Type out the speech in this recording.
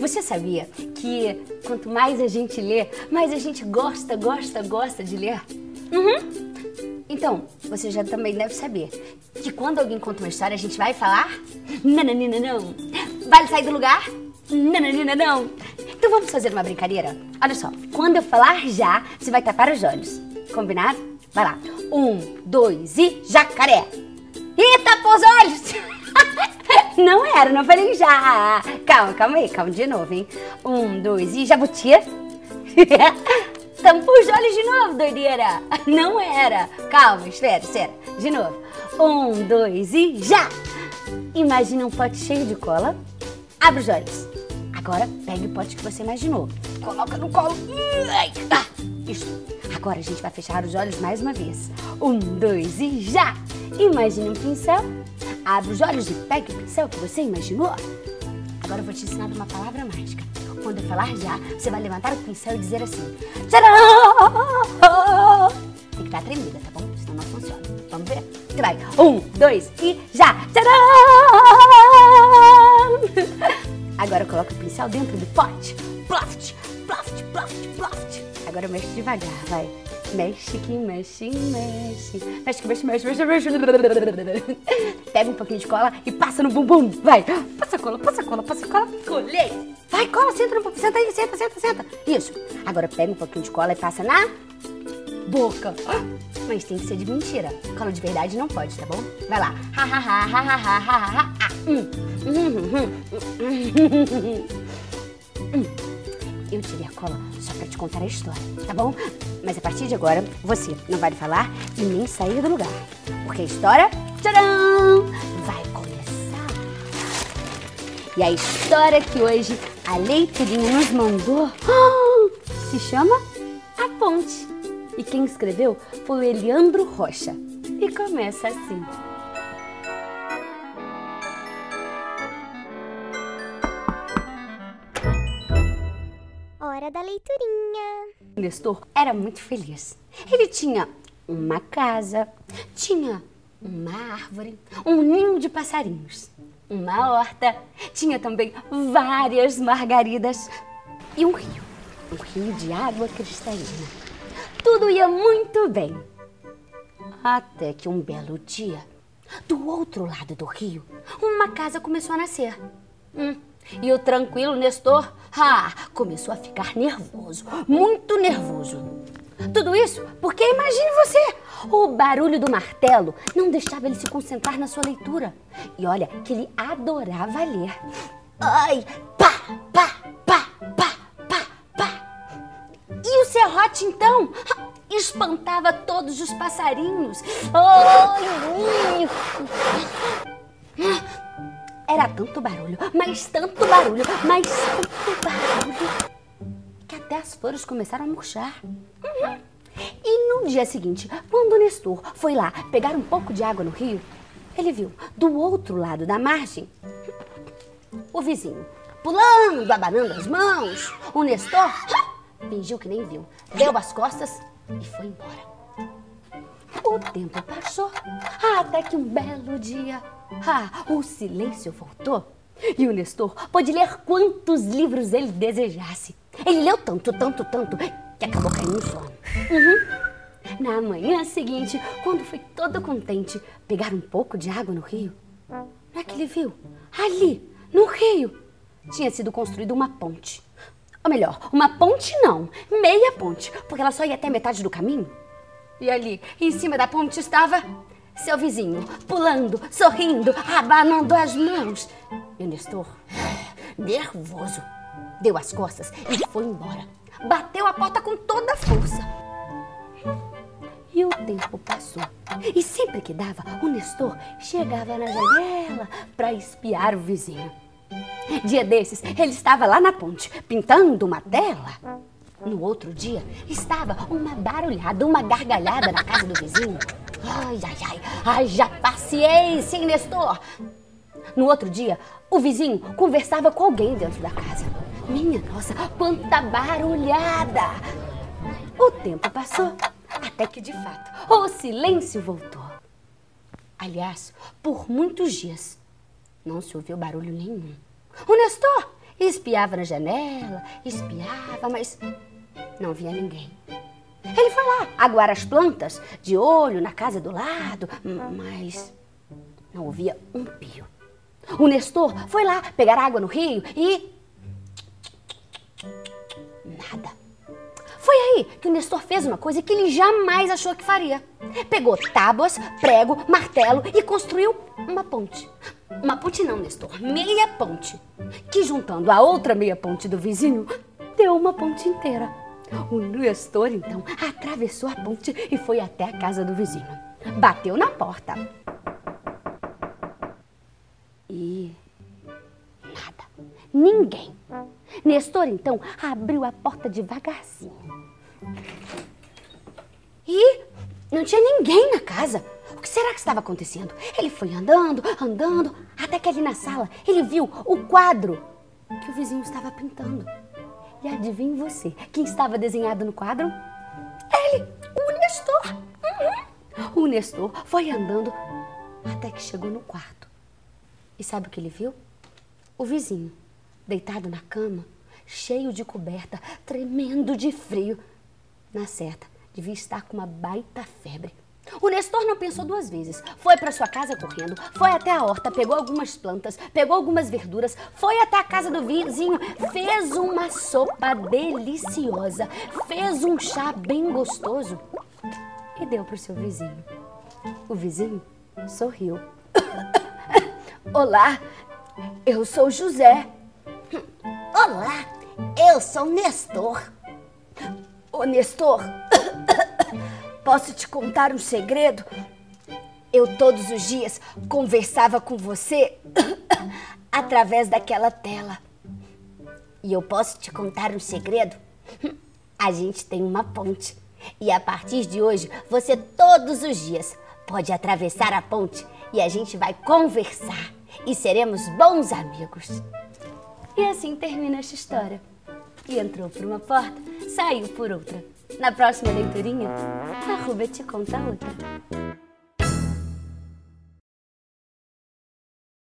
Você sabia que quanto mais a gente lê, mais a gente gosta, gosta, gosta de ler? Uhum. Então, você já também deve saber que quando alguém conta uma história, a gente vai falar nananina não. Vale sair do lugar? Nananina não. Então vamos fazer uma brincadeira? Olha só, quando eu falar já, você vai tapar os olhos. Combinado? Vai lá. Um, dois e jacaré. E tapou os olhos. Não era, não falei já. Calma, calma aí, calma de novo, hein? Um, dois e jabuti. Tampou os olhos de novo, doideira. Não era. Calma, espera, espera. De novo. Um, dois e já. Imagina um pote cheio de cola. Abre os olhos. Agora pegue o pote que você imaginou. Coloca no colo. Ah, isso. Agora a gente vai fechar os olhos mais uma vez. Um, dois e já. Imagine um pincel. Abre os olhos e pegue o pincel que você imaginou. Agora eu vou te ensinar uma palavra mágica. Quando eu falar já, você vai levantar o pincel e dizer assim: Tcharam! Tem que estar tremida, tá bom? Senão não funciona. Vamos ver? Você vai. Um, dois e já! Tcharam! Agora coloca o pincel dentro do pote. Ploft, ploft, ploft, ploft. Agora mexe devagar, vai. Mexe que mexe, mexe. Mexe que mexe, mexe, mexe, mexe. Pega um pouquinho de cola e passa no bumbum. Vai. Passa cola, passa cola, passa cola. Colei. Vai, cola, senta no bumbum. Senta aí, senta, senta, senta. Isso. Agora pega um pouquinho de cola e passa na boca. Mas tem que ser de mentira. Cola de verdade não pode, tá bom? Vai lá. Ha, ha, ha, ha, ha, ha, ha, ha. Hum. Eu tirei a cola só pra te contar a história, tá bom? Mas a partir de agora, você não vai falar e nem sair do lugar. Porque a história, tcharam, vai começar. E a história que hoje a leiturinha nos mandou se chama A Ponte. E quem escreveu foi o Eliandro Rocha. E começa assim. Hora da leiturinha. Nestor era muito feliz. Ele tinha uma casa, tinha uma árvore, um ninho de passarinhos, uma horta, tinha também várias margaridas e um rio, um rio de água cristalina. Tudo ia muito bem. Até que um belo dia, do outro lado do rio, uma casa começou a nascer. Hum, e o tranquilo Nestor, começou a ficar nervoso, muito nervoso. Tudo isso porque, imagine você, o barulho do martelo não deixava ele se concentrar na sua leitura. E olha que ele adorava ler. Ai, pá, pá, pá, pá, pá, pá. E o serrote, então, espantava todos os passarinhos. Ai, era tanto barulho, mas tanto barulho, mas tanto barulho, que até as flores começaram a murchar. Uhum. E no dia seguinte, quando o Nestor foi lá pegar um pouco de água no rio, ele viu do outro lado da margem o vizinho pulando, abanando as mãos. O Nestor fingiu que nem viu, deu as costas e foi embora. O tempo passou até que um belo dia ah, o silêncio voltou e o Nestor pôde ler quantos livros ele desejasse. Ele leu tanto, tanto, tanto que acabou caindo no sono. Uhum. Na manhã seguinte, quando foi todo contente pegar um pouco de água no rio, não é que ele viu? Ali, no rio, tinha sido construída uma ponte. Ou melhor, uma ponte não, meia ponte, porque ela só ia até metade do caminho. E ali, em cima da ponte, estava seu vizinho, pulando, sorrindo, abanando as mãos. E o Nestor, nervoso, deu as costas e foi embora. Bateu a porta com toda a força. E o tempo passou. E sempre que dava, o Nestor chegava na janela para espiar o vizinho. Dia desses, ele estava lá na ponte, pintando uma tela. No outro dia, estava uma barulhada, uma gargalhada na casa do vizinho. Ai, ai, ai, haja paciência, hein, Nestor? No outro dia, o vizinho conversava com alguém dentro da casa. Minha nossa, quanta barulhada! O tempo passou, até que de fato o silêncio voltou. Aliás, por muitos dias não se ouviu barulho nenhum. O Nestor Espiava na janela, espiava, mas não via ninguém. Ele foi lá aguar as plantas, de olho na casa do lado, mas não ouvia um pio. O Nestor foi lá pegar água no rio e. Nada. Foi aí que o Nestor fez uma coisa que ele jamais achou que faria. Pegou tábuas, prego, martelo e construiu uma ponte. Uma ponte não, Nestor, meia ponte. Que juntando a outra meia ponte do vizinho, deu uma ponte inteira. O Nestor, então, atravessou a ponte e foi até a casa do vizinho. Bateu na porta. E nada. Ninguém. Nestor, então, abriu a porta devagarzinho. E não tinha ninguém na casa. O que será que estava acontecendo? Ele foi andando, andando, até que ali na sala ele viu o quadro que o vizinho estava pintando. E adivinhe você, quem estava desenhado no quadro? Ele, o Nestor. Uhum. O Nestor foi andando até que chegou no quarto. E sabe o que ele viu? O vizinho, deitado na cama, cheio de coberta, tremendo de frio. Na certa, devia estar com uma baita febre. O Nestor não pensou duas vezes. Foi para sua casa correndo, foi até a horta, pegou algumas plantas, pegou algumas verduras, foi até a casa do vizinho, fez uma sopa deliciosa, fez um chá bem gostoso e deu para o seu vizinho. O vizinho sorriu. Olá, eu sou José. Olá, eu sou Nestor. Ô Nestor, Posso te contar um segredo? Eu todos os dias conversava com você através daquela tela. E eu posso te contar um segredo? A gente tem uma ponte. E a partir de hoje, você todos os dias pode atravessar a ponte e a gente vai conversar e seremos bons amigos. E assim termina esta história. E entrou por uma porta, saiu por outra. Na próxima leiturinha, a Ruba te conta outra.